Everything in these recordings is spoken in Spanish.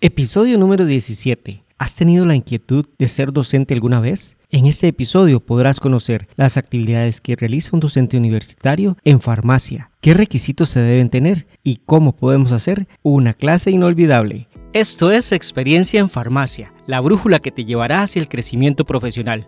Episodio número 17. ¿Has tenido la inquietud de ser docente alguna vez? En este episodio podrás conocer las actividades que realiza un docente universitario en farmacia, qué requisitos se deben tener y cómo podemos hacer una clase inolvidable. Esto es Experiencia en Farmacia, la brújula que te llevará hacia el crecimiento profesional.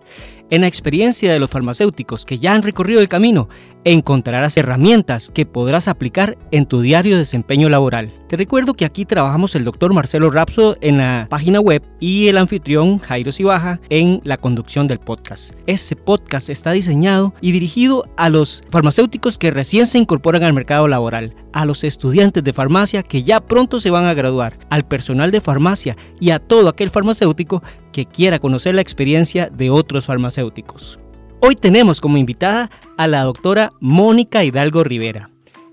En la experiencia de los farmacéuticos que ya han recorrido el camino, encontrarás herramientas que podrás aplicar en tu diario desempeño laboral. Te recuerdo que aquí trabajamos el doctor Marcelo Rapso en la página web y el anfitrión Jairo Sibaja en la conducción del podcast. Este podcast está diseñado y dirigido a los farmacéuticos que recién se incorporan al mercado laboral, a los estudiantes de farmacia que ya pronto se van a graduar, al personal de farmacia y a todo aquel farmacéutico que quiera conocer la experiencia de otros farmacéuticos. Hoy tenemos como invitada a la doctora Mónica Hidalgo Rivera.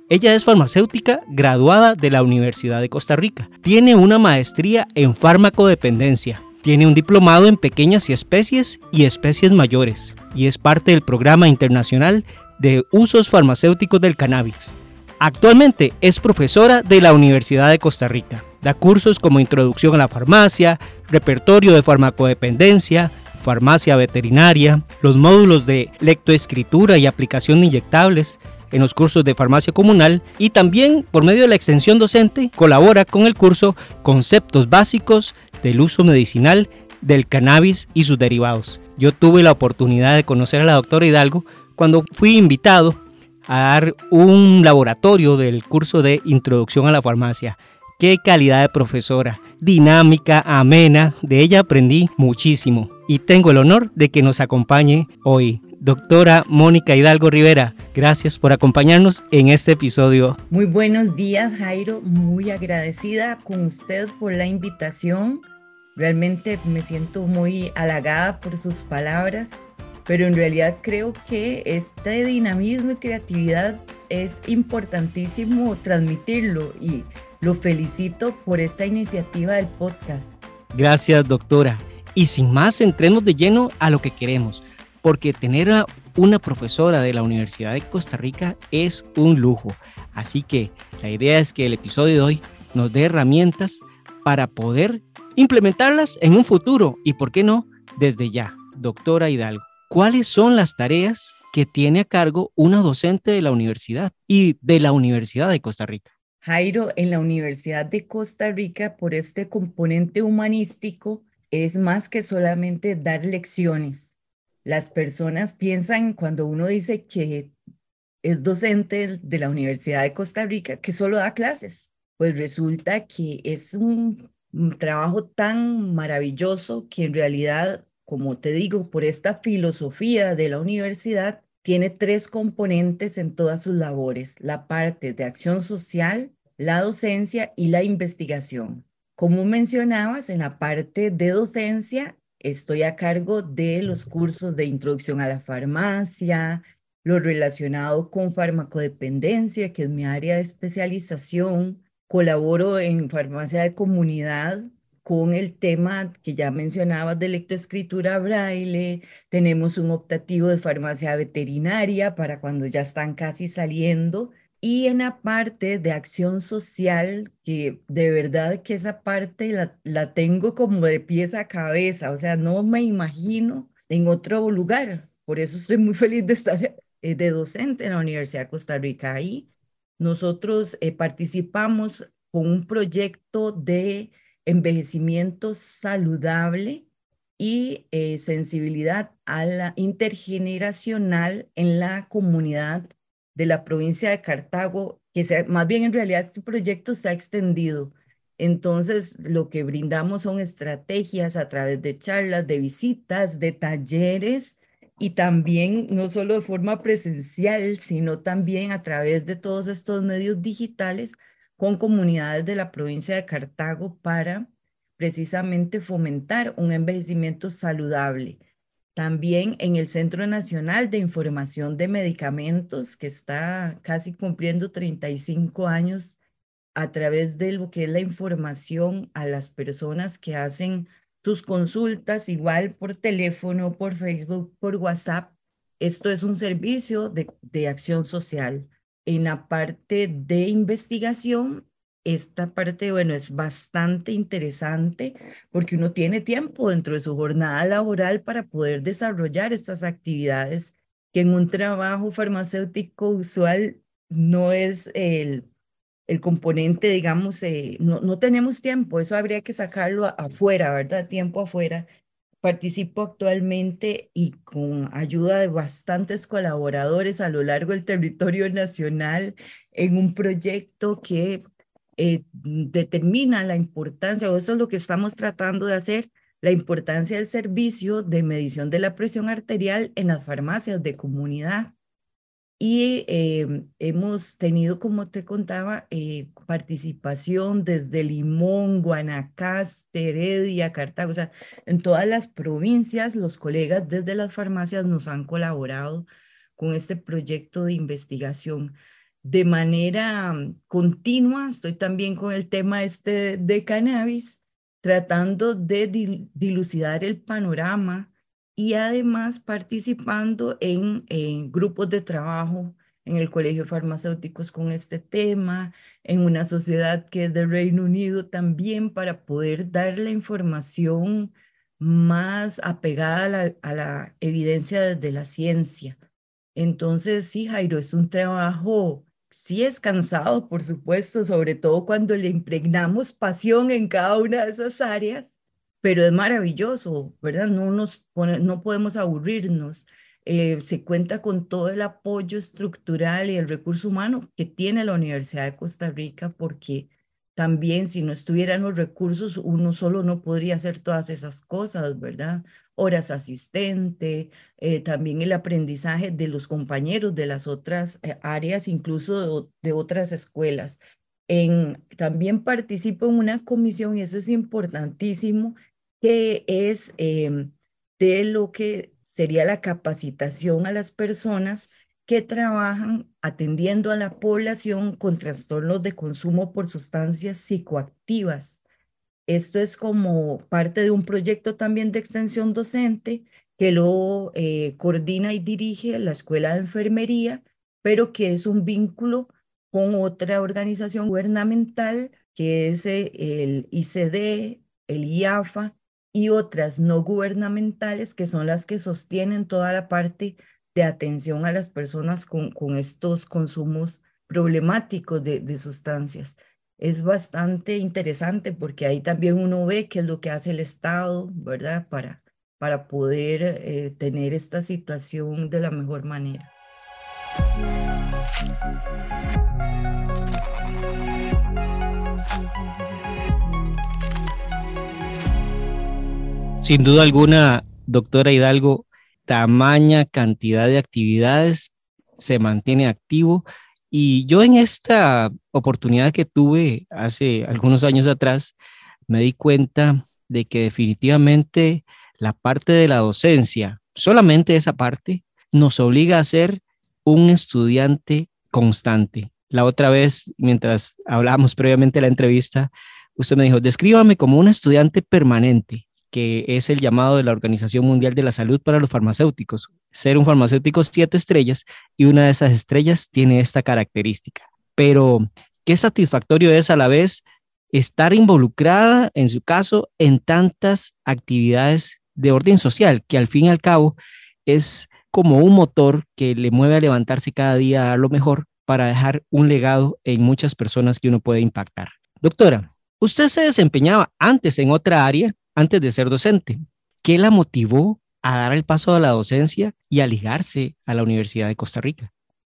Ella es farmacéutica graduada de la Universidad de Costa Rica. Tiene una maestría en farmacodependencia. Tiene un diplomado en pequeñas y especies y especies mayores. Y es parte del programa internacional de usos farmacéuticos del cannabis. Actualmente es profesora de la Universidad de Costa Rica. Da cursos como Introducción a la Farmacia, Repertorio de Farmacodependencia, Farmacia Veterinaria, los módulos de lectoescritura y aplicación de inyectables, en los cursos de farmacia comunal y también por medio de la extensión docente colabora con el curso Conceptos Básicos del Uso Medicinal del Cannabis y sus derivados. Yo tuve la oportunidad de conocer a la doctora Hidalgo cuando fui invitado a dar un laboratorio del curso de Introducción a la Farmacia. Qué calidad de profesora, dinámica, amena, de ella aprendí muchísimo y tengo el honor de que nos acompañe hoy. Doctora Mónica Hidalgo Rivera, gracias por acompañarnos en este episodio. Muy buenos días, Jairo. Muy agradecida con usted por la invitación. Realmente me siento muy halagada por sus palabras pero en realidad creo que este dinamismo y creatividad es importantísimo transmitirlo y lo felicito por esta iniciativa del podcast. Gracias, doctora. Y sin más, entremos de lleno a lo que queremos, porque tener a una profesora de la Universidad de Costa Rica es un lujo. Así que la idea es que el episodio de hoy nos dé herramientas para poder implementarlas en un futuro y, ¿por qué no?, desde ya. Doctora Hidalgo. ¿cuáles son las tareas que tiene a cargo una docente de la universidad y de la Universidad de Costa Rica? Jairo, en la Universidad de Costa Rica, por este componente humanístico, es más que solamente dar lecciones. Las personas piensan cuando uno dice que es docente de la Universidad de Costa Rica que solo da clases. Pues resulta que es un, un trabajo tan maravilloso que en realidad como te digo, por esta filosofía de la universidad, tiene tres componentes en todas sus labores, la parte de acción social, la docencia y la investigación. Como mencionabas, en la parte de docencia estoy a cargo de los cursos de introducción a la farmacia, lo relacionado con farmacodependencia, que es mi área de especialización. Colaboro en farmacia de comunidad con el tema que ya mencionabas de lectoescritura braille, tenemos un optativo de farmacia veterinaria para cuando ya están casi saliendo, y en la parte de acción social, que de verdad que esa parte la, la tengo como de pies a cabeza, o sea, no me imagino en otro lugar. Por eso estoy muy feliz de estar eh, de docente en la Universidad de Costa Rica. Ahí nosotros eh, participamos con un proyecto de envejecimiento saludable y eh, sensibilidad a la intergeneracional en la comunidad de la provincia de Cartago, que sea, más bien en realidad este proyecto se ha extendido. Entonces, lo que brindamos son estrategias a través de charlas, de visitas, de talleres y también no solo de forma presencial, sino también a través de todos estos medios digitales con comunidades de la provincia de Cartago para precisamente fomentar un envejecimiento saludable. También en el Centro Nacional de Información de Medicamentos, que está casi cumpliendo 35 años a través de lo que es la información a las personas que hacen sus consultas, igual por teléfono, por Facebook, por WhatsApp. Esto es un servicio de, de acción social. En la parte de investigación, esta parte, bueno, es bastante interesante porque uno tiene tiempo dentro de su jornada laboral para poder desarrollar estas actividades que en un trabajo farmacéutico usual no es el, el componente, digamos, eh, no, no tenemos tiempo, eso habría que sacarlo afuera, ¿verdad? Tiempo afuera. Participo actualmente y con ayuda de bastantes colaboradores a lo largo del territorio nacional en un proyecto que eh, determina la importancia, o eso es lo que estamos tratando de hacer, la importancia del servicio de medición de la presión arterial en las farmacias de comunidad. Y em, hemos tenido, como te contaba, eh, participación desde Limón, Guanacaste, Heredia, Cartago, o sea, en todas las provincias, los colegas desde las farmacias nos han colaborado con este proyecto de investigación de manera mm, continua. Estoy también con el tema este de cannabis, tratando de dilucidar el panorama y además participando en, grupos de trabajo en el Colegio de Farmacéuticos con este tema, en una sociedad que es del Reino Unido también para poder dar la información más apegada a la, a la evidencia desde la ciencia. Entonces, sí, Jairo, es un trabajo Sí es cansado, por supuesto, sobre todo cuando le impregnamos pasión en cada una de esas áreas, pero es maravilloso, ¿verdad? No, nos no podemos aburrirnos. Eh, se cuenta con todo el apoyo estructural y el recurso humano que tiene la Universidad de Costa Rica, porque también si no estuvieran los recursos, uno solo no podría hacer todas esas cosas, ¿verdad? horas asistente, eh, también el aprendizaje de los compañeros de las otras eh, áreas, incluso de, otras escuelas. También participo en una comisión, y eso es importantísimo, que es em, de lo que sería la capacitación a las personas que trabajan atendiendo a la población con trastornos de consumo por sustancias psicoactivas. Esto es como parte de un proyecto también de extensión docente que lo eh, coordina y dirige la Escuela de Enfermería, pero que es un vínculo con otra organización gubernamental que es eh, el ICD, el IAFA y otras no gubernamentales que son las que sostienen toda la parte de atención a las personas con, con estos consumos problemáticos de, de sustancias es bastante interesante porque ahí también uno ve qué es lo que hace el Estado, ¿verdad? Para, para poder eh, tener esta situación de la mejor manera. Sin duda alguna, doctora Hidalgo, tamaña cantidad de actividades se mantiene activo y yo en esta oportunidad que tuve hace algunos años atrás, me di cuenta de que definitivamente la parte de la docencia, solamente esa parte, nos obliga a ser un estudiante constante. La otra vez, mientras hablábamos previamente de la entrevista, usted me dijo, descríbame como un estudiante permanente, que es el llamado de la Organización Mundial de la Salud para los farmacéuticos, ser un farmacéutico siete estrellas y una de esas estrellas tiene esta característica. Pero, ¿qué satisfactorio es a la vez estar involucrada, en su caso, en tantas actividades de orden social, que al fin y al cabo es como un motor que le mueve a levantarse cada día a lo mejor para dejar un legado en muchas personas que uno puede impactar. Doctora, usted se desempeñaba antes en otra área, antes de ser docente. ¿Qué la motivó a dar el paso a la docencia y a ligarse a la Universidad de Costa Rica.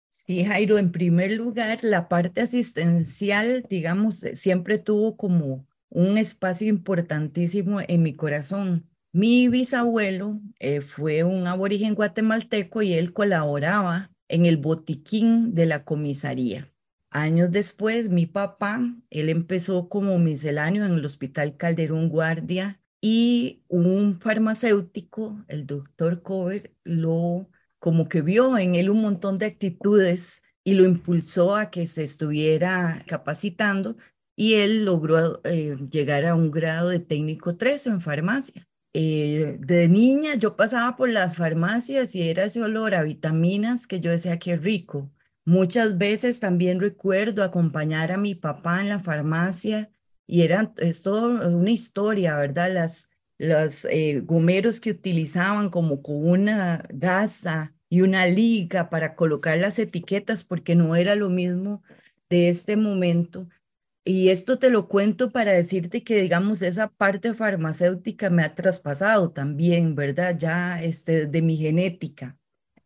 Sí, Jairo, en primer lugar, la parte asistencial, digamos, siempre tuvo como un espacio importantísimo en mi corazón. Mi bisabuelo eh, fue un aborigen guatemalteco y él colaboraba en el botiquín de la comisaría. Años después, mi papá, él empezó como misceláneo en el Hospital Calderón Guardia y un farmacéutico, el doctor Cover, lo como que vio en él un montón de actitudes y lo impulsó a que se estuviera capacitando y él logró eh, llegar a un grado de técnico 3 en farmacia. Eh, de niña yo pasaba por las farmacias y era ese olor a vitaminas que yo decía que rico, Muchas veces también recuerdo acompañar a mi papá en la farmacia y era, es una historia, ¿verdad? Las, los eh, gomeros que utilizaban como con una gasa y una liga para colocar las etiquetas porque no era lo mismo de este momento. Y esto te lo cuento para decirte que, digamos, esa parte farmacéutica me ha traspasado también, ¿verdad? Ya este, de mi genética.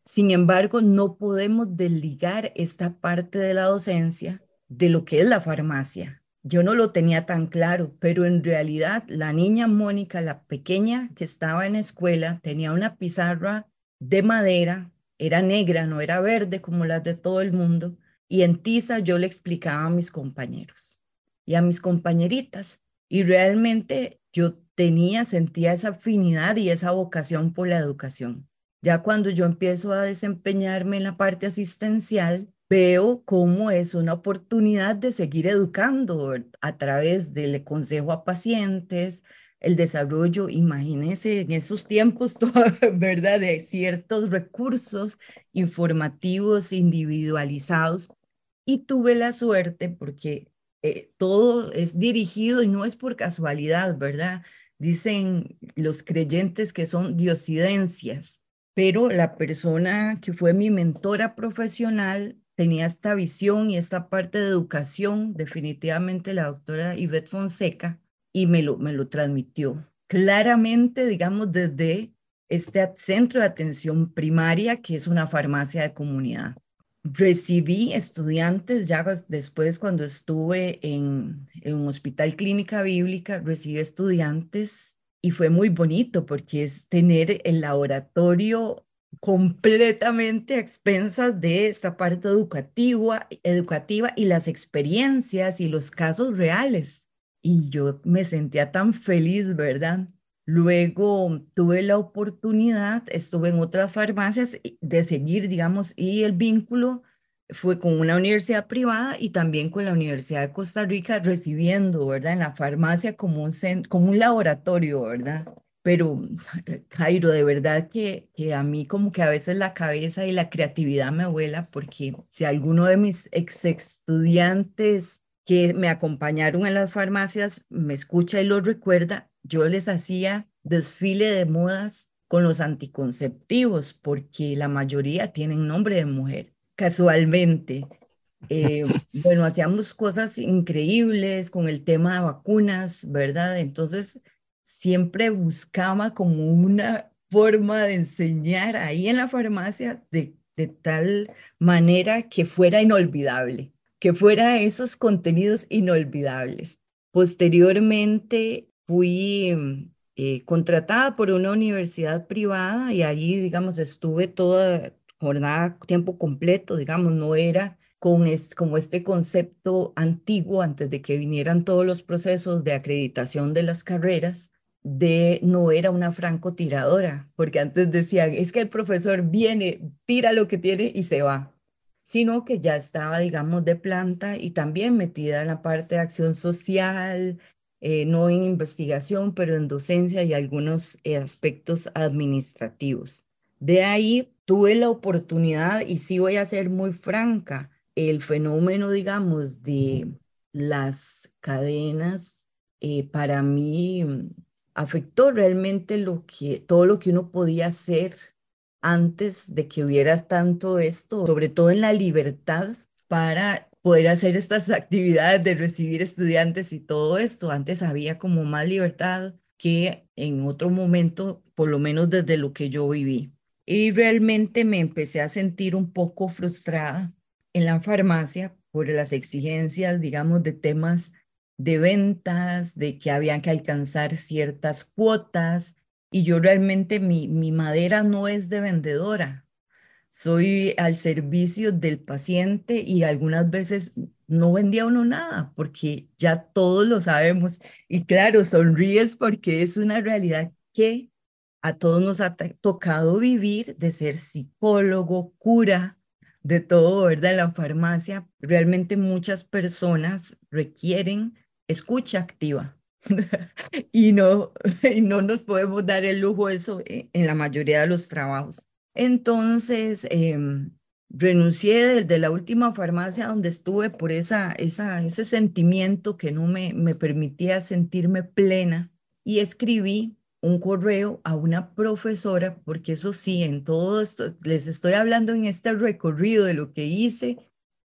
Sin embargo, no podemos desligar esta parte de la docencia de lo que es la farmacia. Yo no lo tenía tan claro, pero en realidad la niña Mónica, la pequeña que estaba en escuela, tenía una pizarra de madera, era negra, no era verde como las de todo el mundo, y en tiza yo le explicaba a mis compañeros y a mis compañeritas, y realmente yo tenía, sentía esa afinidad y esa vocación por la educación. Ya cuando yo empiezo a desempeñarme en la parte asistencial, veo cómo es una oportunidad de seguir educando a través del consejo a pacientes, el desarrollo, imagínense en esos tiempos, ¿verdad? De ciertos recursos informativos individualizados. Y tuve la suerte porque eh, todo es dirigido y no es por casualidad, ¿verdad? Dicen los creyentes que son diosidencias pero la persona que fue mi mentora profesional tenía esta visión y esta parte de educación, definitivamente la doctora Yvette Fonseca, y me lo, me lo transmitió claramente, digamos, desde este centro de atención primaria, que es una farmacia de comunidad. Recibí estudiantes ya después cuando estuve en, en un hospital clínica bíblica, recibí estudiantes y fue muy bonito porque es tener el laboratorio completamente a expensas de esta parte educativa, educativa y las experiencias y los casos reales. Y yo me sentía tan feliz, ¿verdad? Luego tuve la oportunidad, estuve en otras farmacias de seguir, digamos, y el vínculo fue con una universidad privada y también con la Universidad de Costa Rica recibiendo, ¿verdad? En la farmacia como un, como un laboratorio, ¿verdad? Pero, Jairo, de verdad que, que a mí como que a veces la cabeza y la creatividad me vuela porque si alguno de mis ex estudiantes que me acompañaron en las farmacias me escucha y lo recuerda, yo les hacía desfile de modas con los anticonceptivos porque la mayoría tienen nombre de mujer casualmente. Eh, bueno, hacíamos cosas increíbles con el tema de vacunas, ¿verdad? Entonces, siempre buscaba como una forma de enseñar ahí en la farmacia de, de tal manera que fuera inolvidable, que fuera esos contenidos inolvidables. Posteriormente fui eh, contratada por una universidad privada y allí, digamos, estuve toda, jornada tiempo completo, digamos, no era con es, como este concepto antiguo antes de que vinieran todos los procesos de acreditación de las carreras, de no era una francotiradora, porque antes decían, es que el profesor viene, tira lo que tiene y se va, sino que ya estaba, digamos, de planta y también metida en la parte de acción social, eh, no en investigación, pero en docencia y algunos eh, aspectos administrativos. De ahí tuve la oportunidad, y sí voy a ser muy franca, el fenómeno, digamos, de las cadenas, eh, para mí afectó realmente lo que, todo lo que uno podía hacer antes de que hubiera tanto esto, sobre todo en la libertad para poder hacer estas actividades de recibir estudiantes y todo esto. Antes había como más libertad que en otro momento, por lo menos desde lo que yo viví. Y realmente me empecé a sentir un poco frustrada en la farmacia por las exigencias, digamos, de temas de ventas, de que habían que alcanzar ciertas cuotas. Y yo realmente mi, mi madera no es de vendedora. Soy al servicio del paciente y algunas veces no vendía uno nada porque ya todos lo sabemos. Y claro, sonríes porque es una realidad que a todos nos ha tocado vivir de ser psicólogo, cura, de todo, ¿verdad? En la farmacia, realmente muchas personas requieren escucha activa. y, no, no nos podemos dar el lujo de eso eh, en la mayoría de los trabajos. Entonces, em, renuncié desde la última farmacia donde estuve por esa, esa, ese sentimiento que no me, me permitía sentirme plena y escribí un correo a una profesora, porque eso sí, en todo esto, les estoy hablando en este recorrido de lo que hice,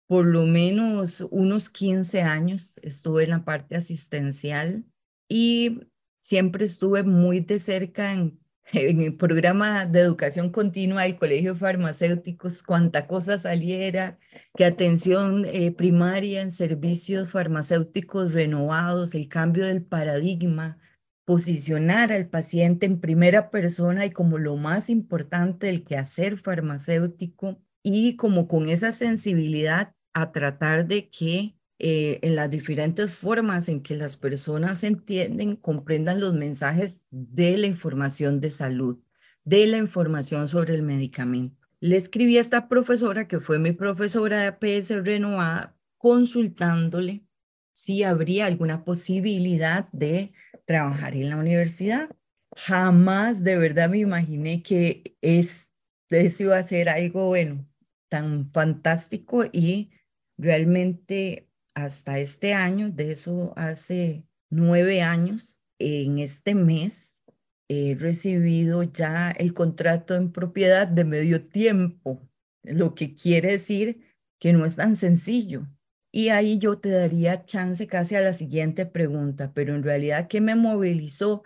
por lo menos unos 15 años estuve en la parte asistencial y siempre estuve muy de cerca en el programa de educación continua del Colegio de Farmacéuticos, cuánta cosa saliera, que atención eh, primaria en servicios farmacéuticos renovados, el cambio del paradigma, posicionar al paciente en primera persona y como lo más importante del quehacer farmacéutico y como con esa sensibilidad a tratar de que eh, en las diferentes formas en que las personas entienden, comprendan los mensajes de la información de salud, de la información sobre el medicamento. Le escribí a esta profesora, que fue mi profesora de APS renovada, consultándole si habría alguna posibilidad de trabajar en la universidad. Jamás de verdad me imaginé que es, eso iba a ser algo bueno, tan fantástico y realmente hasta este año, de eso hace nueve años, en este mes he recibido ya el contrato en propiedad de medio tiempo, lo que quiere decir que no es tan sencillo. Y ahí yo te daría chance casi a la siguiente pregunta, pero en realidad, ¿qué me movilizó?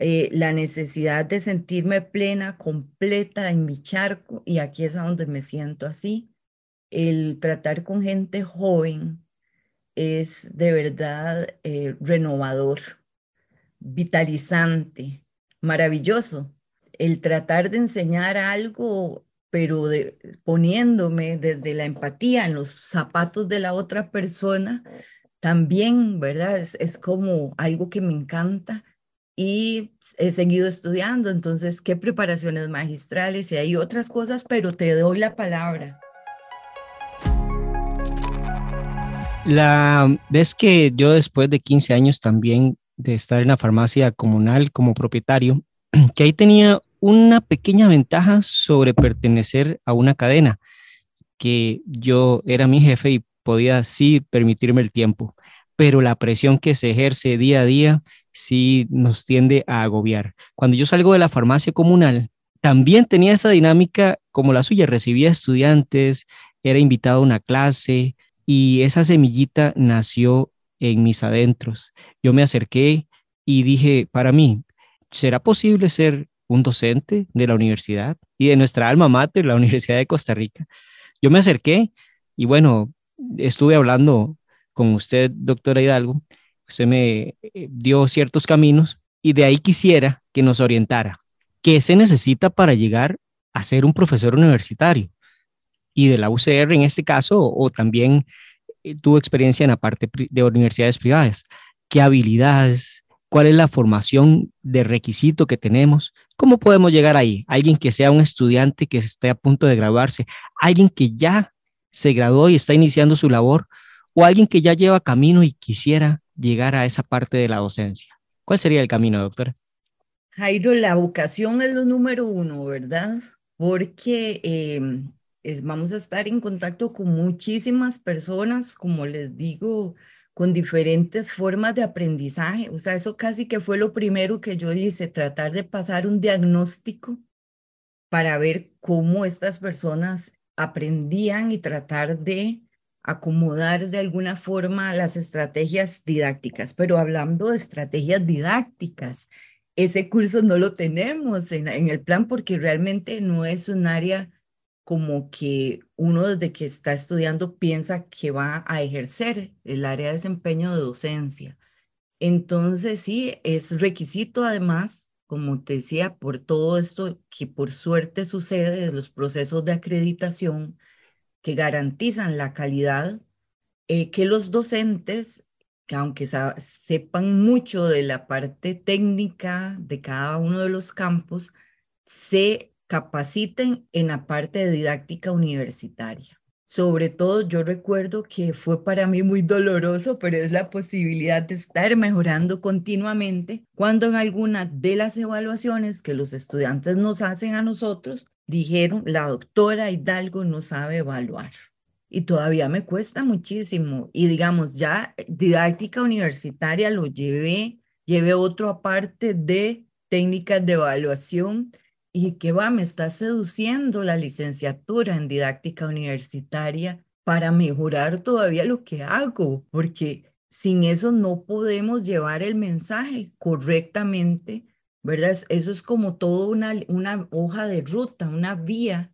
Eh, la necesidad de sentirme plena, completa en mi charco, y aquí es a donde me siento así, el tratar con gente joven, es de verdad eh, renovador, vitalizante, maravilloso. El tratar de enseñar algo, pero de, poniéndome desde la empatía en los zapatos de la otra persona, también, ¿verdad? Es, es como algo que me encanta y he seguido estudiando, entonces, ¿qué preparaciones magistrales? Y hay otras cosas, pero te doy la palabra. La vez que yo después de 15 años también de estar en la farmacia comunal como propietario, que ahí tenía una pequeña ventaja sobre pertenecer a una cadena, que yo era mi jefe y podía sí permitirme el tiempo, pero la presión que se ejerce día a día sí nos tiende a agobiar. Cuando yo salgo de la farmacia comunal, también tenía esa dinámica como la suya, recibía estudiantes, era invitado a una clase, y esa semillita nació en mis adentros. Yo me acerqué y dije, para mí, ¿será posible ser un docente de la universidad y de nuestra alma mater, la Universidad de Costa Rica? Yo me acerqué y bueno, estuve hablando con usted, doctora Hidalgo, usted me eh, dio ciertos caminos y de ahí quisiera que nos orientara. ¿Qué se necesita para llegar a ser un profesor universitario? y de la UCR en este caso, o, también eh, tuvo experiencia en la parte de universidades privadas. ¿Qué habilidades? ¿Cuál es la formación de requisito que tenemos? ¿Cómo podemos llegar ahí? Alguien que sea un estudiante que esté a punto de graduarse, alguien que ya se graduó y está iniciando su labor, o alguien que ya lleva camino y quisiera llegar a esa parte de la docencia. ¿Cuál sería el camino, doctora? Jairo, la vocación es lo número uno, ¿verdad? Porque eh, vamos a estar en contacto con muchísimas personas, como les digo, con diferentes formas de aprendizaje. O sea, eso casi que fue lo primero que yo hice, tratar de pasar un diagnóstico para ver cómo estas personas aprendían y tratar de acomodar de alguna forma las estrategias didácticas. Pero hablando de estrategias didácticas, ese curso no lo tenemos en, el plan porque realmente no es un área como que uno desde que está estudiando piensa que va a ejercer el área de desempeño de docencia. Entonces, sí, es requisito además, como te decía, por todo esto que por suerte sucede de los procesos de acreditación que garantizan la calidad, eh, que los docentes, que aunque sepan mucho de la parte técnica de cada uno de los campos, se capaciten en la parte de didáctica universitaria. Sobre todo, yo recuerdo que fue para mí muy doloroso, pero es la posibilidad de estar mejorando continuamente cuando en alguna de las evaluaciones que los estudiantes nos hacen a nosotros, dijeron, la doctora Hidalgo no sabe evaluar. Y todavía me cuesta muchísimo. Y digamos, ya didáctica universitaria lo llevé, llevé otro aparte de técnicas de evaluación y que va, me está seduciendo la licenciatura en didáctica universitaria para mejorar todavía lo que hago, porque sin eso no podemos llevar el mensaje correctamente, ¿verdad? Eso es como toda una, hoja de ruta, una vía,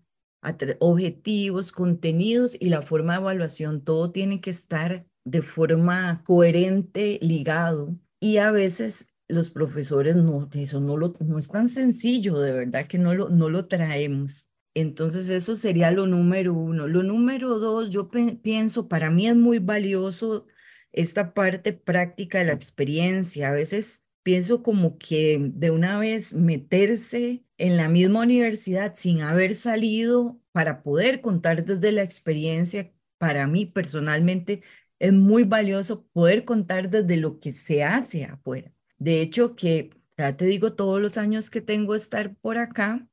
objetivos, contenidos y la forma de evaluación, todo tiene que estar de forma coherente, ligado. Y a veces los profesores no, eso no, lo, no es tan sencillo, de verdad que no lo, no lo traemos. Entonces eso sería lo número uno. Lo número dos, yo pienso, para mí es muy valioso esta parte práctica de la experiencia. A veces pienso como que de una vez meterse en la misma universidad sin haber salido para poder contar desde la experiencia, para mí personalmente es muy valioso poder contar desde lo que se hace afuera. De hecho, que ya te digo, todos los años que tengo estar por acá,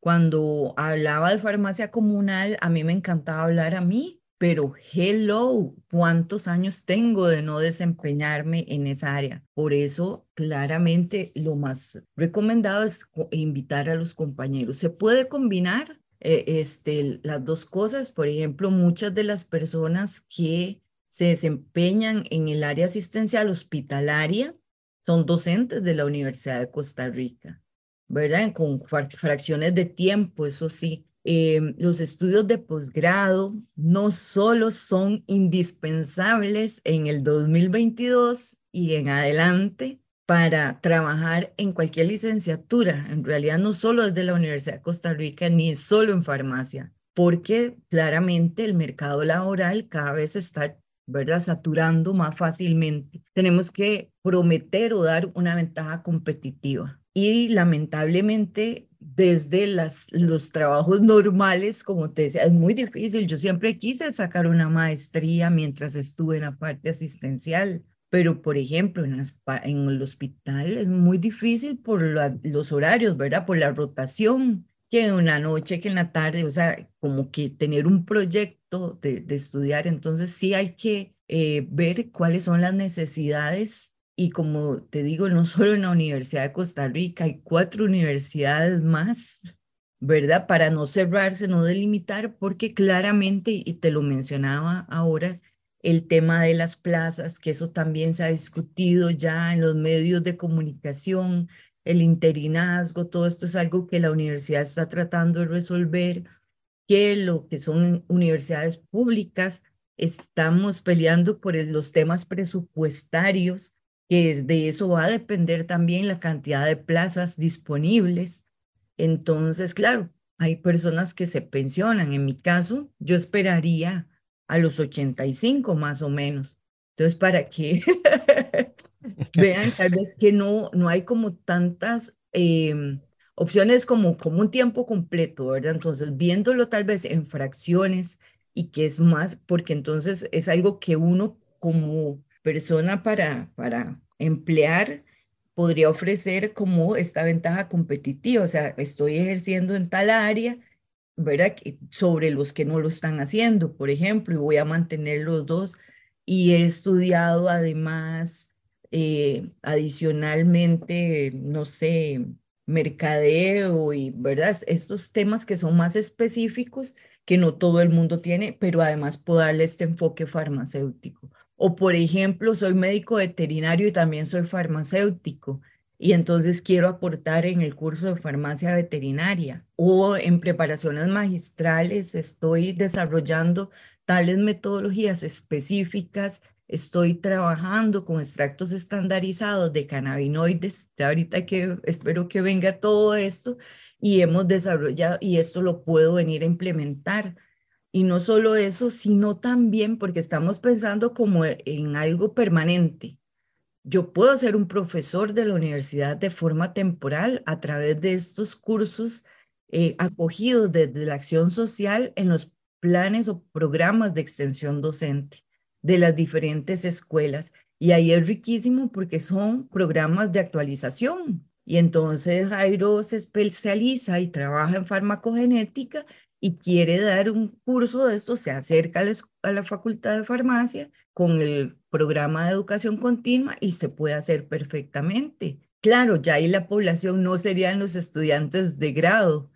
cuando hablaba de farmacia comunal, a mí me encantaba hablar a mí, pero hello, ¿cuántos años tengo de no desempeñarme en esa área? Por eso, claramente, lo más recomendado es invitar a los compañeros. Se puede combinar eh, este, las dos cosas. Por ejemplo, muchas de las personas que se desempeñan en el área asistencial hospitalaria son docentes de la Universidad de Costa Rica. ¿verdad? Con fracciones de tiempo, eso sí. Em, los estudios de posgrado no solo son indispensables en el 2022 y en adelante para trabajar en cualquier licenciatura, en realidad no solo desde la Universidad de Costa Rica ni solo en farmacia, porque claramente el mercado laboral cada vez está ¿verdad? Saturando más fácilmente. Tenemos que prometer o dar una ventaja competitiva y lamentablemente desde los trabajos normales, como te decía, es muy difícil. Yo siempre quise sacar una maestría mientras estuve en la parte asistencial, pero por ejemplo en, el hospital es muy difícil por los horarios, ¿verdad? Por la rotación, que en la noche, que en la tarde, o sea, como que tener un proyecto de, de estudiar, entonces sí hay que eh, ver cuáles son las necesidades y como te digo, no solo en la Universidad de Costa Rica, hay cuatro universidades más, ¿verdad? Para no cerrarse, no delimitar, porque claramente, y te lo mencionaba ahora, el tema de las plazas, que eso también se ha discutido ya en los medios de comunicación, el interinazgo, todo esto es algo que la universidad está tratando de resolver, que lo que son universidades públicas, estamos peleando por los temas presupuestarios que de eso va a depender también la cantidad de plazas disponibles. Entonces, claro, hay personas que se pensionan. En mi caso, yo esperaría a los 85 más o menos. Entonces, para que vean tal vez que no, no hay como tantas em, opciones como, como un tiempo completo, ¿verdad? Entonces, viéndolo tal vez en fracciones y que es más, porque entonces es algo que uno como persona para, para emplear podría ofrecer como esta ventaja competitiva, o sea, estoy ejerciendo en tal área, ¿verdad? Sobre los que no lo están haciendo, por ejemplo, y voy a mantener los dos. Y he estudiado además, eh, adicionalmente, no sé, mercadeo y, ¿verdad? Estos temas que son más específicos que no todo el mundo tiene, pero además puedo darle este enfoque farmacéutico. O por ejemplo, soy médico veterinario y también soy farmacéutico y entonces quiero aportar en el curso de farmacia veterinaria o en preparaciones magistrales estoy desarrollando tales metodologías específicas, estoy trabajando con extractos estandarizados de cannabinoides, de ahorita que espero que venga todo esto y hemos desarrollado y esto lo puedo venir a implementar y no solo eso, sino también porque estamos pensando como en algo permanente. Yo puedo ser un profesor de la universidad de forma temporal a través de estos cursos eh, acogidos desde la acción social en los planes o programas de extensión docente de las diferentes escuelas. Y ahí es riquísimo porque son programas de actualización Y entonces Jairo se especializa y trabaja en farmacogenética y quiere dar un curso de esto, se acerca a la, Facultad de Farmacia con el programa de educación continua y se puede hacer perfectamente. Claro, ya ahí la población no serían los estudiantes de grado,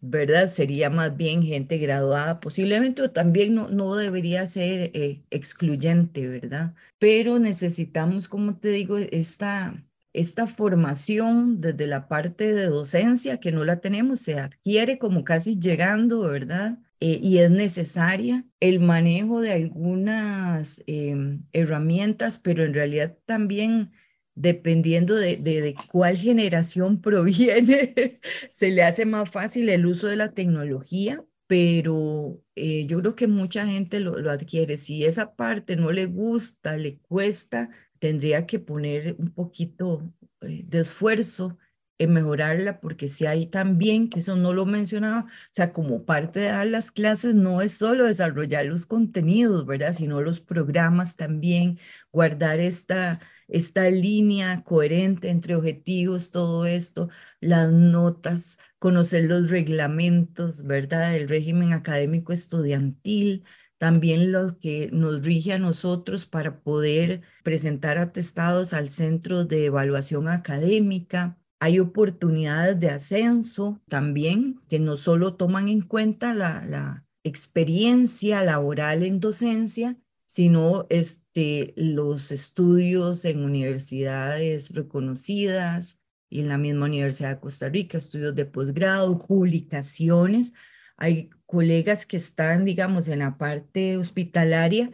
¿verdad? Sería más bien gente graduada posiblemente, o también no, no debería ser eh, excluyente, ¿verdad? Pero necesitamos, como te digo, esta esta formación desde la parte de docencia que no la tenemos, se adquiere como casi llegando, ¿verdad? Eh, y es necesaria el manejo de algunas em, herramientas, pero en realidad también dependiendo de, de, cuál generación proviene, se le hace más fácil el uso de la tecnología, pero eh, yo creo que mucha gente lo, lo adquiere. Si esa parte no le gusta, le cuesta, tendría que poner un poquito eh, de esfuerzo en mejorarla, porque si hay también, que eso no lo mencionaba, o sea, como parte de las clases no es solo desarrollar los contenidos, ¿verdad? Sino los programas también, guardar esta, esta línea coherente entre objetivos, todo esto, las notas, conocer los reglamentos, ¿verdad? Del régimen académico estudiantil, también lo que nos rige a nosotros para poder presentar atestados al centro de evaluación académica. Hay oportunidades de ascenso también que no solo toman en cuenta la, la experiencia laboral en docencia, sino este, los estudios en universidades reconocidas y en la misma Universidad de Costa Rica, estudios de posgrado, publicaciones. Hay colegas que están, digamos, en la parte hospitalaria,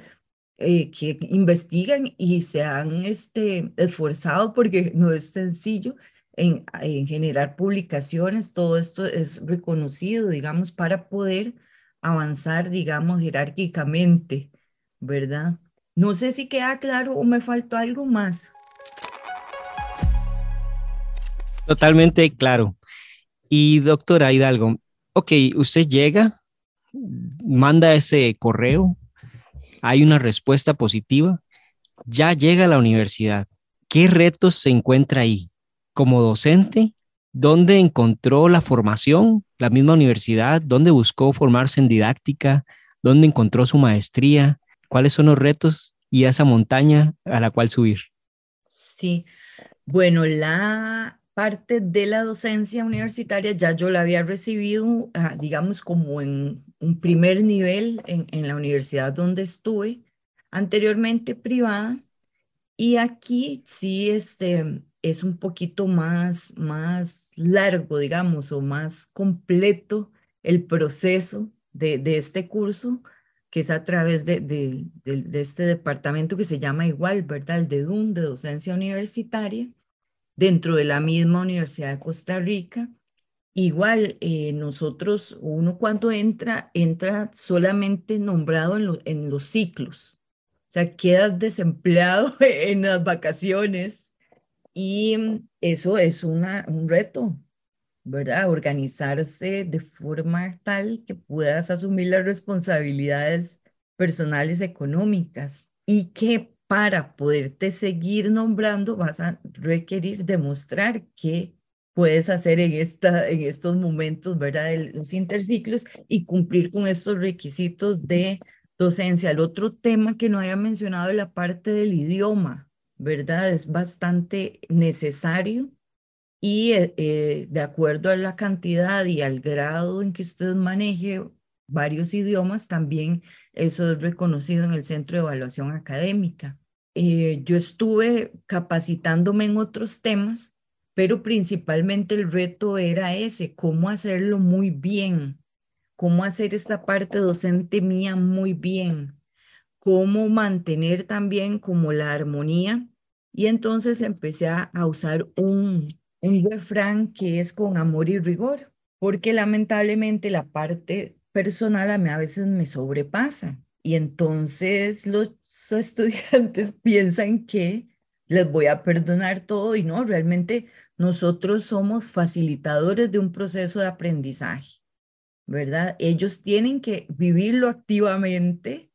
eh, que investigan y se han este, esforzado porque no es sencillo en, en, generar publicaciones, todo esto es reconocido, digamos, para poder avanzar, digamos, jerárquicamente, ¿verdad? No sé si queda claro o me faltó algo más. Totalmente claro. Y doctora Hidalgo, ok, usted llega manda ese correo, hay una respuesta positiva, ya llega a la universidad. ¿Qué retos se encuentra ahí? Como docente, ¿dónde encontró la formación? La misma universidad, ¿dónde buscó formarse en didáctica? ¿Dónde encontró su maestría? ¿Cuáles son los retos y esa montaña a la cual subir? Sí, bueno, la parte de la docencia universitaria ya yo la había recibido, ah, digamos, como en un primer nivel en, en, la universidad donde estuve, anteriormente privada, y aquí sí este, es un poquito más, más largo, digamos, o más completo el proceso de, de este curso, que es a través de, de, este departamento que se llama igual, ¿verdad? El de DUN, de docencia universitaria dentro de la misma Universidad de Costa Rica. Igual, eh, nosotros, uno cuando entra, entra solamente nombrado en, los ciclos. O sea, quedas desempleado en las vacaciones y eso es un reto, ¿verdad? Organizarse de forma tal que puedas asumir las responsabilidades personales económicas y que para poderte seguir nombrando, vas a requerir demostrar que puedes hacer en, esta, en estos momentos, ¿verdad? De los interciclos y cumplir con estos requisitos de docencia. El otro tema que no haya mencionado es la parte del idioma, ¿verdad? Es bastante necesario y eh, eh, de acuerdo a la cantidad y al grado en que usted maneje varios idiomas, también eso es reconocido en el Centro de Evaluación Académica. Eh, yo estuve capacitándome en otros temas, pero principalmente el reto era ese, cómo hacerlo muy bien, cómo hacer esta parte docente mía muy bien, cómo mantener también como la armonía. Y entonces empecé a, usar un, un refrán que es con amor y rigor, porque lamentablemente la parte personal a mí a veces me sobrepasa. Y entonces los estudiantes piensan que les voy a perdonar todo y no, realmente nosotros somos facilitadores de un proceso de aprendizaje, ¿verdad? Ellos tienen que vivirlo activamente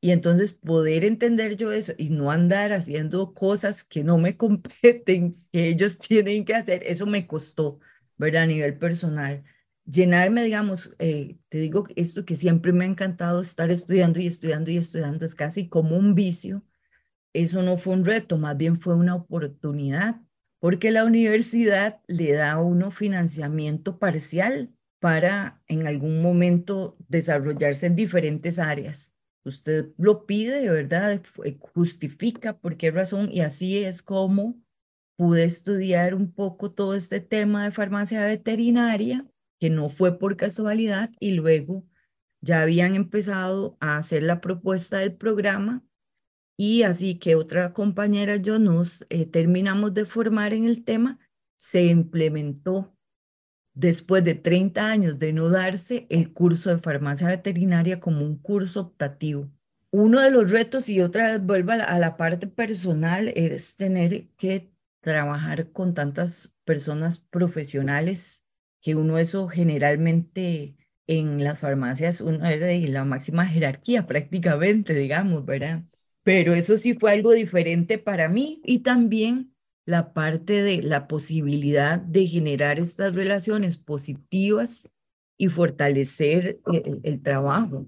Y entonces poder entender yo eso y no andar haciendo cosas que no me competen, que ellos tienen que hacer, eso me costó, ¿verdad? A nivel personal. Llenarme, digamos, eh, te digo esto que siempre me ha encantado estar estudiando y estudiando y estudiando, es casi como un vicio. Eso no fue un reto, más bien fue una oportunidad, porque la universidad le da a uno financiamiento parcial para en algún momento desarrollarse en diferentes áreas. Usted lo pide, ¿verdad? Justifica por qué razón y así es como pude estudiar un poco todo este tema de farmacia veterinaria, que no fue por casualidad, y luego ya habían empezado a hacer la propuesta del programa y así que otra compañera yo nos eh, terminamos de formar en el tema, se implementó después de 30 años de no darse el curso de farmacia veterinaria como un curso optativo. Uno de los retos, y otra vez vuelvo a la, parte personal, es tener que trabajar con tantas personas profesionales, que uno eso generalmente en las farmacias, uno era de la máxima jerarquía prácticamente, digamos, ¿verdad? Pero eso sí fue algo diferente para mí y también la parte de la posibilidad de generar estas relaciones positivas y fortalecer el, trabajo.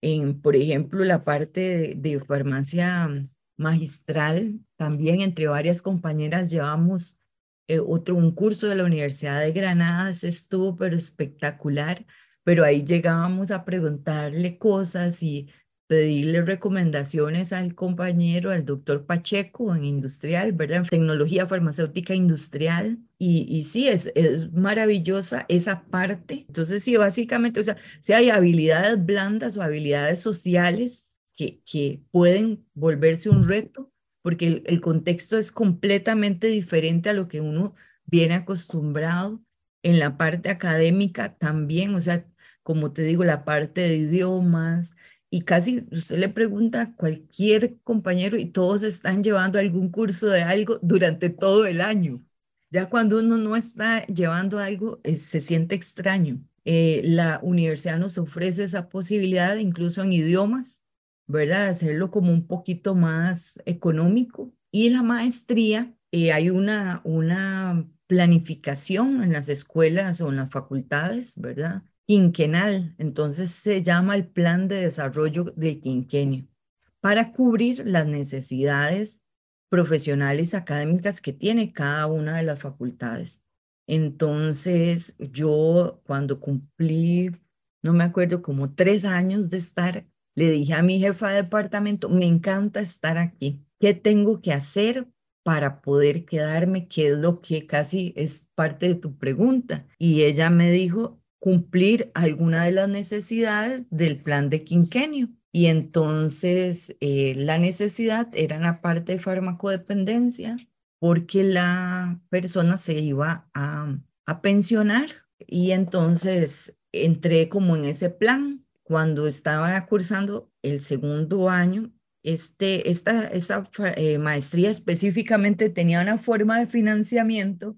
En, por ejemplo, la parte de, farmacia magistral, también entre varias compañeras llevamos eh, otro, un curso de la Universidad de Granada, estuvo pero espectacular, pero ahí llegábamos a preguntarle cosas y pedirle recomendaciones al compañero, al doctor Pacheco en industrial, ¿verdad? En tecnología farmacéutica industrial. Y, y sí, es, es maravillosa esa parte. Entonces, sí, básicamente, o sea, si hay habilidades blandas o habilidades sociales que, que pueden volverse un reto, porque el, contexto es completamente diferente a lo que uno viene acostumbrado. En la parte académica también, o sea, como te digo, la parte de idiomas, y casi usted le pregunta a cualquier compañero y todos están llevando algún curso de algo durante todo el año. Ya cuando uno no está llevando algo, eh, se siente extraño. Eh, la universidad nos ofrece esa posibilidad, incluso en idiomas, ¿verdad? Hacerlo como un poquito más económico. Y la maestría, eh, hay una, una planificación en las escuelas o en las facultades, ¿verdad? quinquenal, entonces se llama el Plan de Desarrollo del Quinquenio, para cubrir las necesidades profesionales académicas que tiene cada una de las facultades. Entonces, yo cuando cumplí, no me acuerdo, como tres años de estar, le dije a mi jefa de departamento, me encanta estar aquí. ¿Qué tengo que hacer para poder quedarme? ¿Qué es lo que casi es parte de tu pregunta? Y ella me dijo, cumplir alguna de las necesidades del plan de quinquenio. Y entonces eh, la necesidad era la parte de farmacodependencia porque la persona se iba a, a pensionar y entonces entré como en ese plan. Cuando estaba cursando el segundo año, este, esta, esta eh, maestría específicamente tenía una forma de financiamiento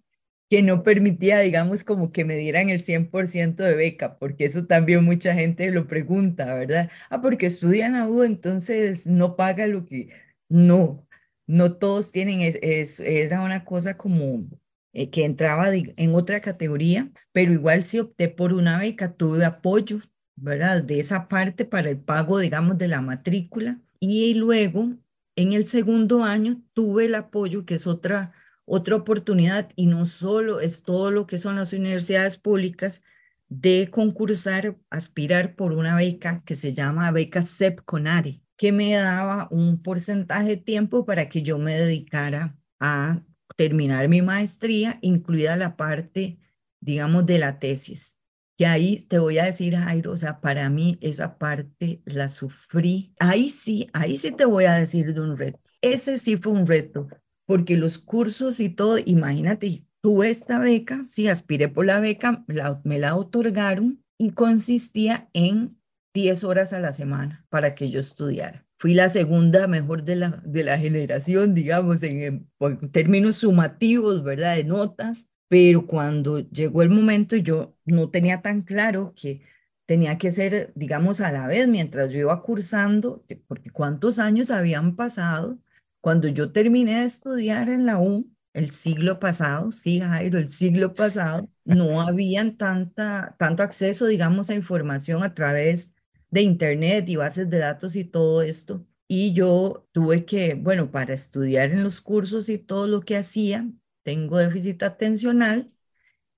que no permitía, digamos, como que me dieran el 100% de beca, porque eso también mucha gente lo pregunta, ¿verdad? Ah, porque estudian a U, entonces no paga lo que... No, no todos tienen, es, es era una cosa como eh, que entraba en otra categoría, pero igual si opté por una beca, tuve apoyo, ¿verdad? De esa parte para el pago, digamos, de la matrícula. Y luego, en el segundo año, tuve el apoyo, que es otra otra oportunidad y no solo es todo lo que son las universidades públicas de concursar, aspirar por una beca que se llama beca CEP Conare, que me daba un porcentaje de tiempo para que yo me dedicara a terminar mi maestría, incluida la parte, digamos, de la tesis. Que ahí te voy a decir, Jairo, o sea, para mí esa parte la sufrí. Ahí sí, ahí sí te voy a decir de un reto. Ese sí fue un reto, porque los cursos y todo, imagínate, tuve esta beca, sí, aspiré por la beca, me la otorgaron y consistía en 10 horas a la semana para que yo estudiara. Fui la segunda mejor de la, de la generación, digamos, en, en términos sumativos, ¿verdad? De notas, pero cuando llegó el momento yo no tenía tan claro que tenía que ser, digamos, a la vez, mientras yo iba cursando, porque cuántos años habían pasado cuando yo terminé de estudiar en la U, el siglo pasado, sí, Jairo, el siglo pasado, no habían tanta, tanto acceso, digamos, a información a través de Internet y bases de datos y todo esto. Y yo tuve que, bueno, para estudiar en los cursos y todo lo que hacía, tengo déficit atencional,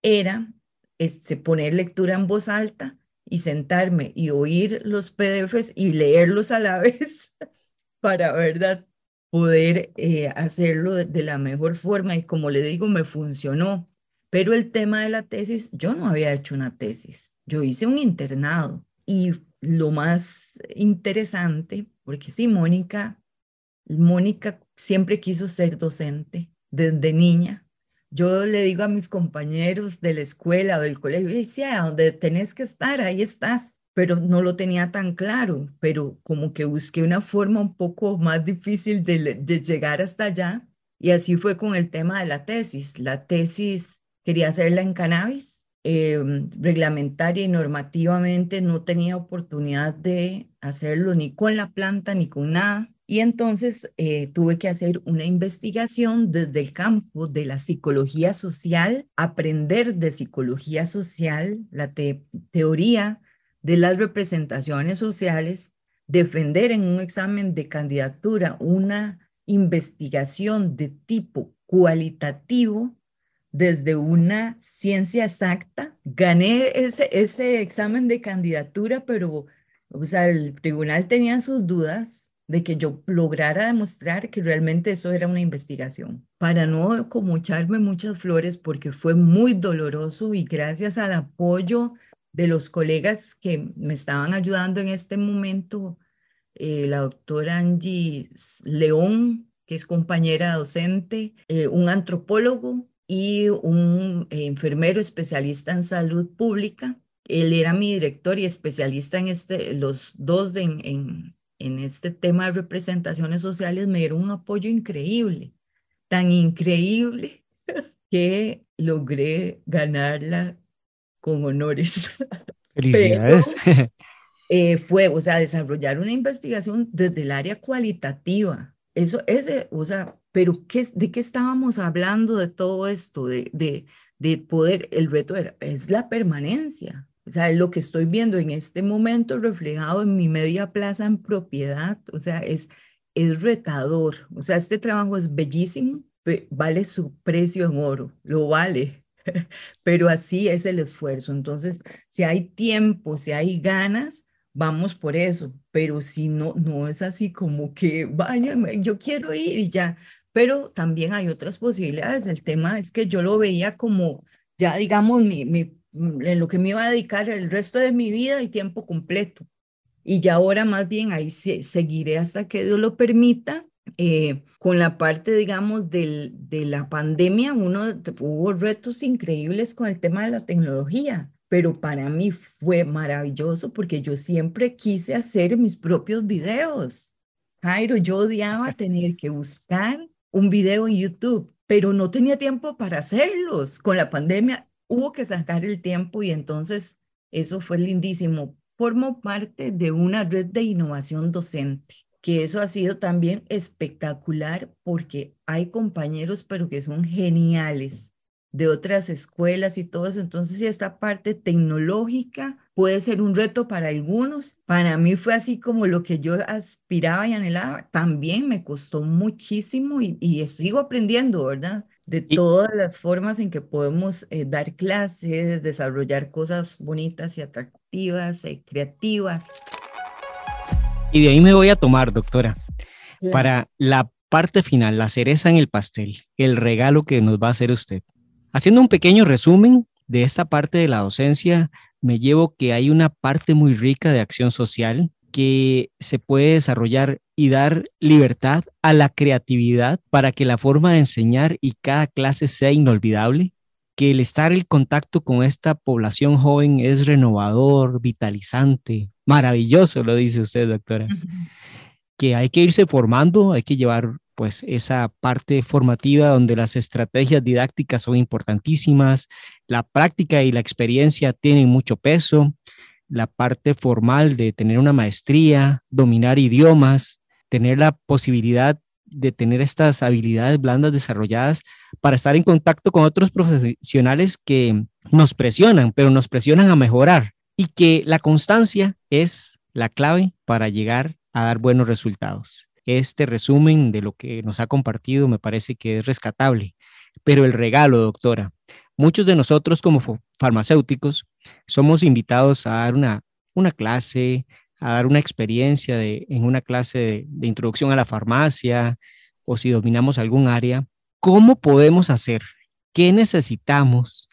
era este, poner lectura en voz alta y sentarme y oír los PDFs y leerlos a la vez para, ¿verdad? Poder eh, hacerlo de la mejor forma y como le digo, me funcionó. Pero el tema de la tesis, yo no había hecho una tesis, yo hice un internado y lo más interesante, porque sí, Mónica, Mónica siempre quiso ser docente desde niña yo le digo a mis compañeros de la escuela o del colegio, decía, donde tenés que estar, ahí estás, pero no lo tenía tan claro, pero como que busqué una forma un poco más difícil de, llegar hasta allá. Y así fue con el tema de la tesis. La tesis quería hacerla en cannabis, em, reglamentaria y normativamente no tenía oportunidad de hacerlo ni con la planta ni con nada. Y entonces eh, tuve que hacer una investigación desde el campo de la psicología social, aprender de psicología social, la teoría de las representaciones sociales, defender en un examen de candidatura una investigación de tipo cualitativo desde una ciencia exacta. Gané ese, ese examen de candidatura, pero o sea, el tribunal tenía sus dudas de que yo lograra demostrar que realmente eso era una investigación, para no como echarme muchas flores porque fue muy doloroso y gracias al apoyo de los colegas que me estaban ayudando en este momento, eh, la doctora Angie León, que es compañera docente, eh, un antropólogo y un eh, enfermero especialista en salud pública. Él era mi director y especialista en este, los dos en, en en este tema de representaciones sociales me dieron un apoyo increíble, tan increíble que logré ganarla con honores. Felicidades. Eh, fue, o sea, desarrollar una investigación desde el área cualitativa. Eso, ese, o sea, pero ¿qué, ¿de qué estábamos hablando de todo esto? De, de, de poder, el reto era, es la permanencia. O sea, lo que estoy viendo en este momento reflejado en mi media plaza en propiedad, o sea, es, es retador. O sea, este trabajo es bellísimo, vale su precio en oro, lo vale, pero así es el esfuerzo. Entonces, si hay tiempo, si hay ganas, vamos por eso, pero si no, no es así como que, vaya, yo quiero ir y ya, pero también hay otras posibilidades. El tema es que yo lo veía como, ya digamos, mi, mi en lo que me iba a dedicar el resto de mi vida y tiempo completo. Y ya ahora más bien ahí seguiré hasta que Dios lo permita. Eh, con la parte, digamos, del, de la pandemia, uno hubo retos increíbles con el tema de la tecnología, pero para mí fue maravilloso porque yo siempre quise hacer mis propios videos. Jairo, yo odiaba tener que buscar un video en YouTube, pero no tenía tiempo para hacerlos. Con la pandemia hubo que sacar el tiempo y entonces eso fue lindísimo. Formo parte de una red de innovación docente, que eso ha sido también espectacular porque hay compañeros, pero que son geniales de otras escuelas y todo eso. Entonces, esta parte tecnológica puede ser un reto para algunos. Para mí fue así como lo que yo aspiraba y anhelaba. También me costó muchísimo y, y sigo aprendiendo, ¿verdad? De todas las formas en que podemos eh, dar clases, desarrollar cosas bonitas y atractivas, y eh, creativas. Y de ahí me voy a tomar, doctora, para la parte final, la cereza en el pastel, el regalo que nos va a hacer usted. Haciendo un pequeño resumen de esta parte de la docencia, me llevo que hay una parte muy rica de acción social que se puede desarrollar y dar libertad a la creatividad para que la forma de enseñar y cada clase sea inolvidable, que el estar en contacto con esta población joven es renovador, vitalizante, maravilloso, lo dice usted, doctora. Que hay que irse formando, hay que llevar pues esa parte formativa donde las estrategias didácticas son importantísimas, la práctica y la experiencia tienen mucho peso, la parte formal de tener una maestría, dominar idiomas, tener la posibilidad de tener estas habilidades blandas desarrolladas para estar en contacto con otros profesionales que nos presionan, pero nos presionan a mejorar y que la constancia es la clave para llegar a dar buenos resultados. Este resumen de lo que nos ha compartido me parece que es rescatable, pero el regalo, doctora, muchos de nosotros como farmacéuticos somos invitados a dar una, una clase, a dar una experiencia de, en una clase de, introducción a la farmacia o si dominamos algún área, ¿cómo podemos hacer? ¿Qué necesitamos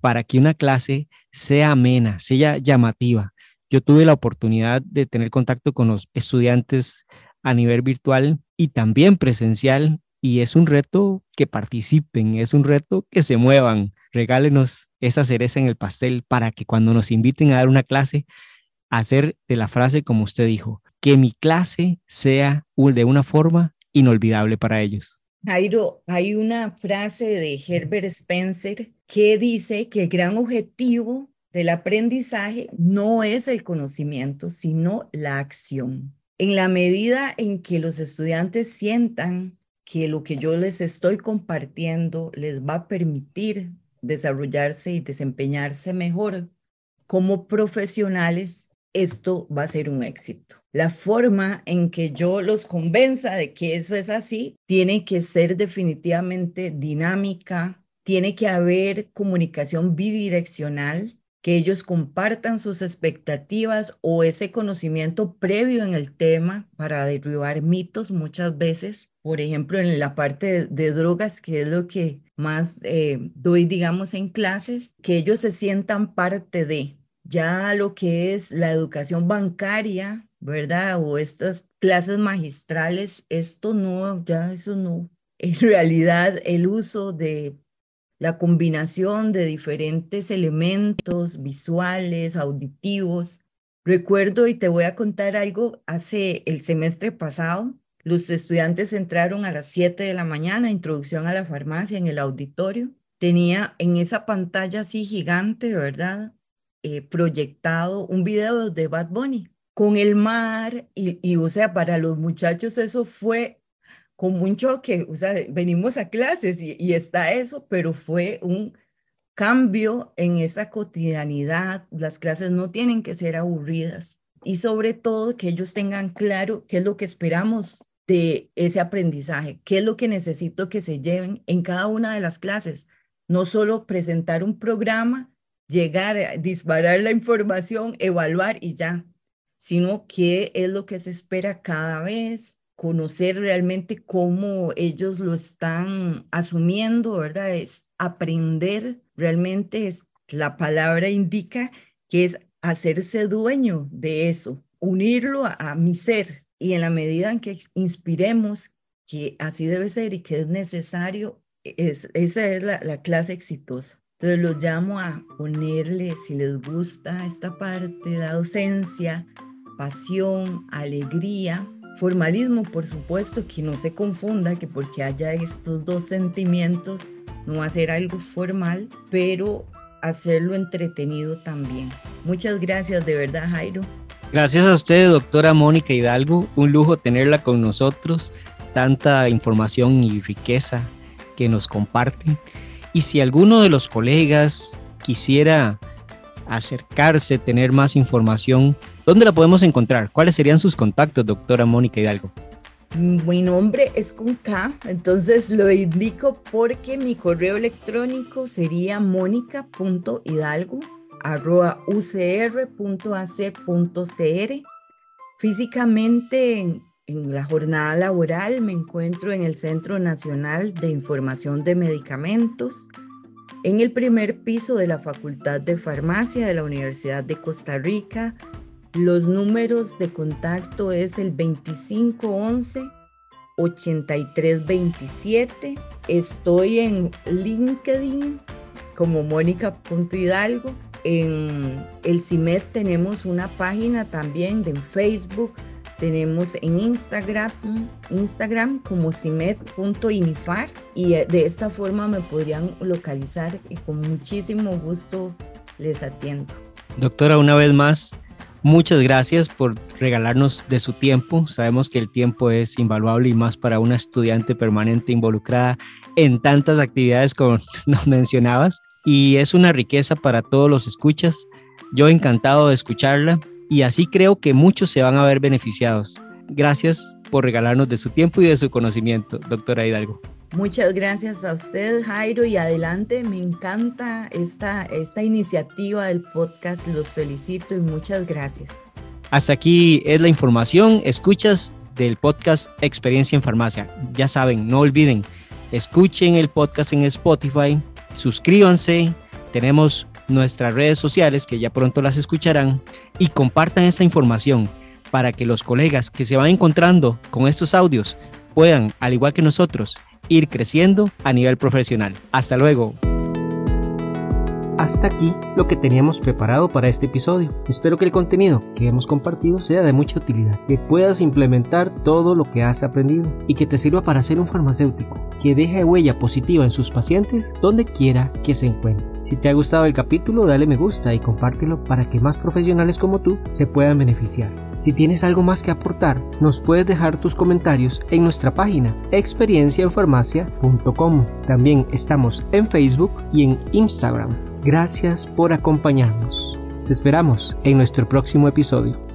para que una clase sea amena, sea llamativa? Yo tuve la oportunidad de tener contacto con los estudiantes a nivel virtual y también presencial y es un reto que participen, es un reto que se muevan. Regálenos esa cereza en el pastel para que cuando nos inviten a dar una clase hacer de la frase como usted dijo, que mi clase sea de una forma inolvidable para ellos. Jairo, hay una frase de Herbert Spencer que dice que el gran objetivo del aprendizaje no es el conocimiento, sino la acción. En la medida en que los estudiantes sientan que lo que yo les estoy compartiendo les va a permitir desarrollarse y desempeñarse mejor como profesionales, esto va a ser un éxito. La forma en que yo los convenza de que eso es así tiene que ser definitivamente dinámica, tiene que haber comunicación bidireccional, que ellos compartan sus expectativas o ese conocimiento previo en el tema para derribar mitos muchas veces. Por ejemplo, en la parte de, drogas, que es lo que más eh, doy, digamos, en clases, que ellos se sientan parte de, ya lo que es la educación bancaria, ¿verdad? O estas clases magistrales, esto no, ya eso no. En realidad, el uso de la combinación de diferentes elementos visuales, auditivos. Recuerdo y te voy a contar algo, hace el semestre pasado, los estudiantes entraron a las 7 de la mañana, introducción a la farmacia en el auditorio. Tenía en esa pantalla así gigante, ¿verdad? Eh, proyectado un video de Bad Bunny con el mar y, o sea, para los muchachos eso fue como un choque, o sea, venimos a clases y, y está eso, pero fue un cambio en esa cotidianidad. Las clases no tienen que ser aburridas y sobre todo que ellos tengan claro qué es lo que esperamos de ese aprendizaje, qué es lo que necesito que se lleven en cada una de las clases. No solo presentar un programa llegar, a disparar la información, evaluar y ya, sino qué es lo que se espera cada vez, conocer realmente cómo ellos lo están asumiendo, ¿verdad? Es aprender, realmente es, la palabra indica que es hacerse dueño de eso, unirlo a, mi ser y en la medida en que inspiremos que así debe ser y que es necesario, es, esa es la clase exitosa. Entonces los llamo a ponerle, si les gusta esta parte, la docencia, pasión, alegría, formalismo, por supuesto, que no se confunda, que porque haya estos dos sentimientos, no ser algo formal, pero hacerlo entretenido también. Muchas gracias de verdad, Jairo. Gracias a usted, doctora Mónica Hidalgo. Un lujo tenerla con nosotros. Tanta información y riqueza que nos comparte. Y si alguno de los colegas quisiera acercarse, tener más información, ¿dónde la podemos encontrar? ¿Cuáles serían sus contactos, doctora Mónica Hidalgo? Mi nombre es con K, entonces lo indico porque mi correo electrónico sería mónica.hidalgo.ucr.ac.cr. Físicamente en en la jornada laboral me encuentro en el Centro Nacional de Información de Medicamentos, en el primer piso de la Facultad de Farmacia de la Universidad de Costa Rica. Los números de contacto es el 2511 8327. Estoy en LinkedIn como Mónica.hidalgo. En el CIMED tenemos una página también de Facebook tenemos en Instagram, Instagram como cimet.inifar y eh, de esta forma me podrían localizar y con muchísimo gusto les atiendo. Doctora, una vez más, muchas gracias por regalarnos de su tiempo. Sabemos que el tiempo es invaluable y más para una estudiante permanente involucrada en tantas actividades como nos mencionabas. Y es una riqueza para todos los escuchas. Yo encantado de escucharla y así creo que muchos se van a ver beneficiados. Gracias por regalarnos de su tiempo y de su conocimiento, doctora Hidalgo. Muchas gracias a usted, Jairo, y adelante. Me encanta esta, esta iniciativa del podcast. Los felicito y muchas gracias. Hasta aquí es la información. Escuchas del podcast Experiencia en Farmacia. Ya saben, no olviden, escuchen el podcast en Spotify, suscríbanse, tenemos nuestras redes sociales que ya pronto las escucharán y compartan esa información para que los colegas que se van encontrando con estos audios puedan, al igual que nosotros, ir creciendo a nivel profesional. Hasta luego. Hasta aquí lo que teníamos preparado para este episodio. Espero que el contenido que hemos compartido sea de mucha utilidad, que puedas implementar todo lo que has aprendido y que te sirva para ser un farmacéutico que deje huella positiva en sus pacientes donde quiera que se encuentre. Si te ha gustado el capítulo, dale me gusta y compártelo para que más profesionales como tú se puedan beneficiar. Si tienes algo más que aportar, nos puedes dejar tus comentarios en nuestra página experienciaenfarmacia.com. También estamos en Facebook y en Instagram. Gracias por acompañarnos. Te esperamos en nuestro próximo episodio.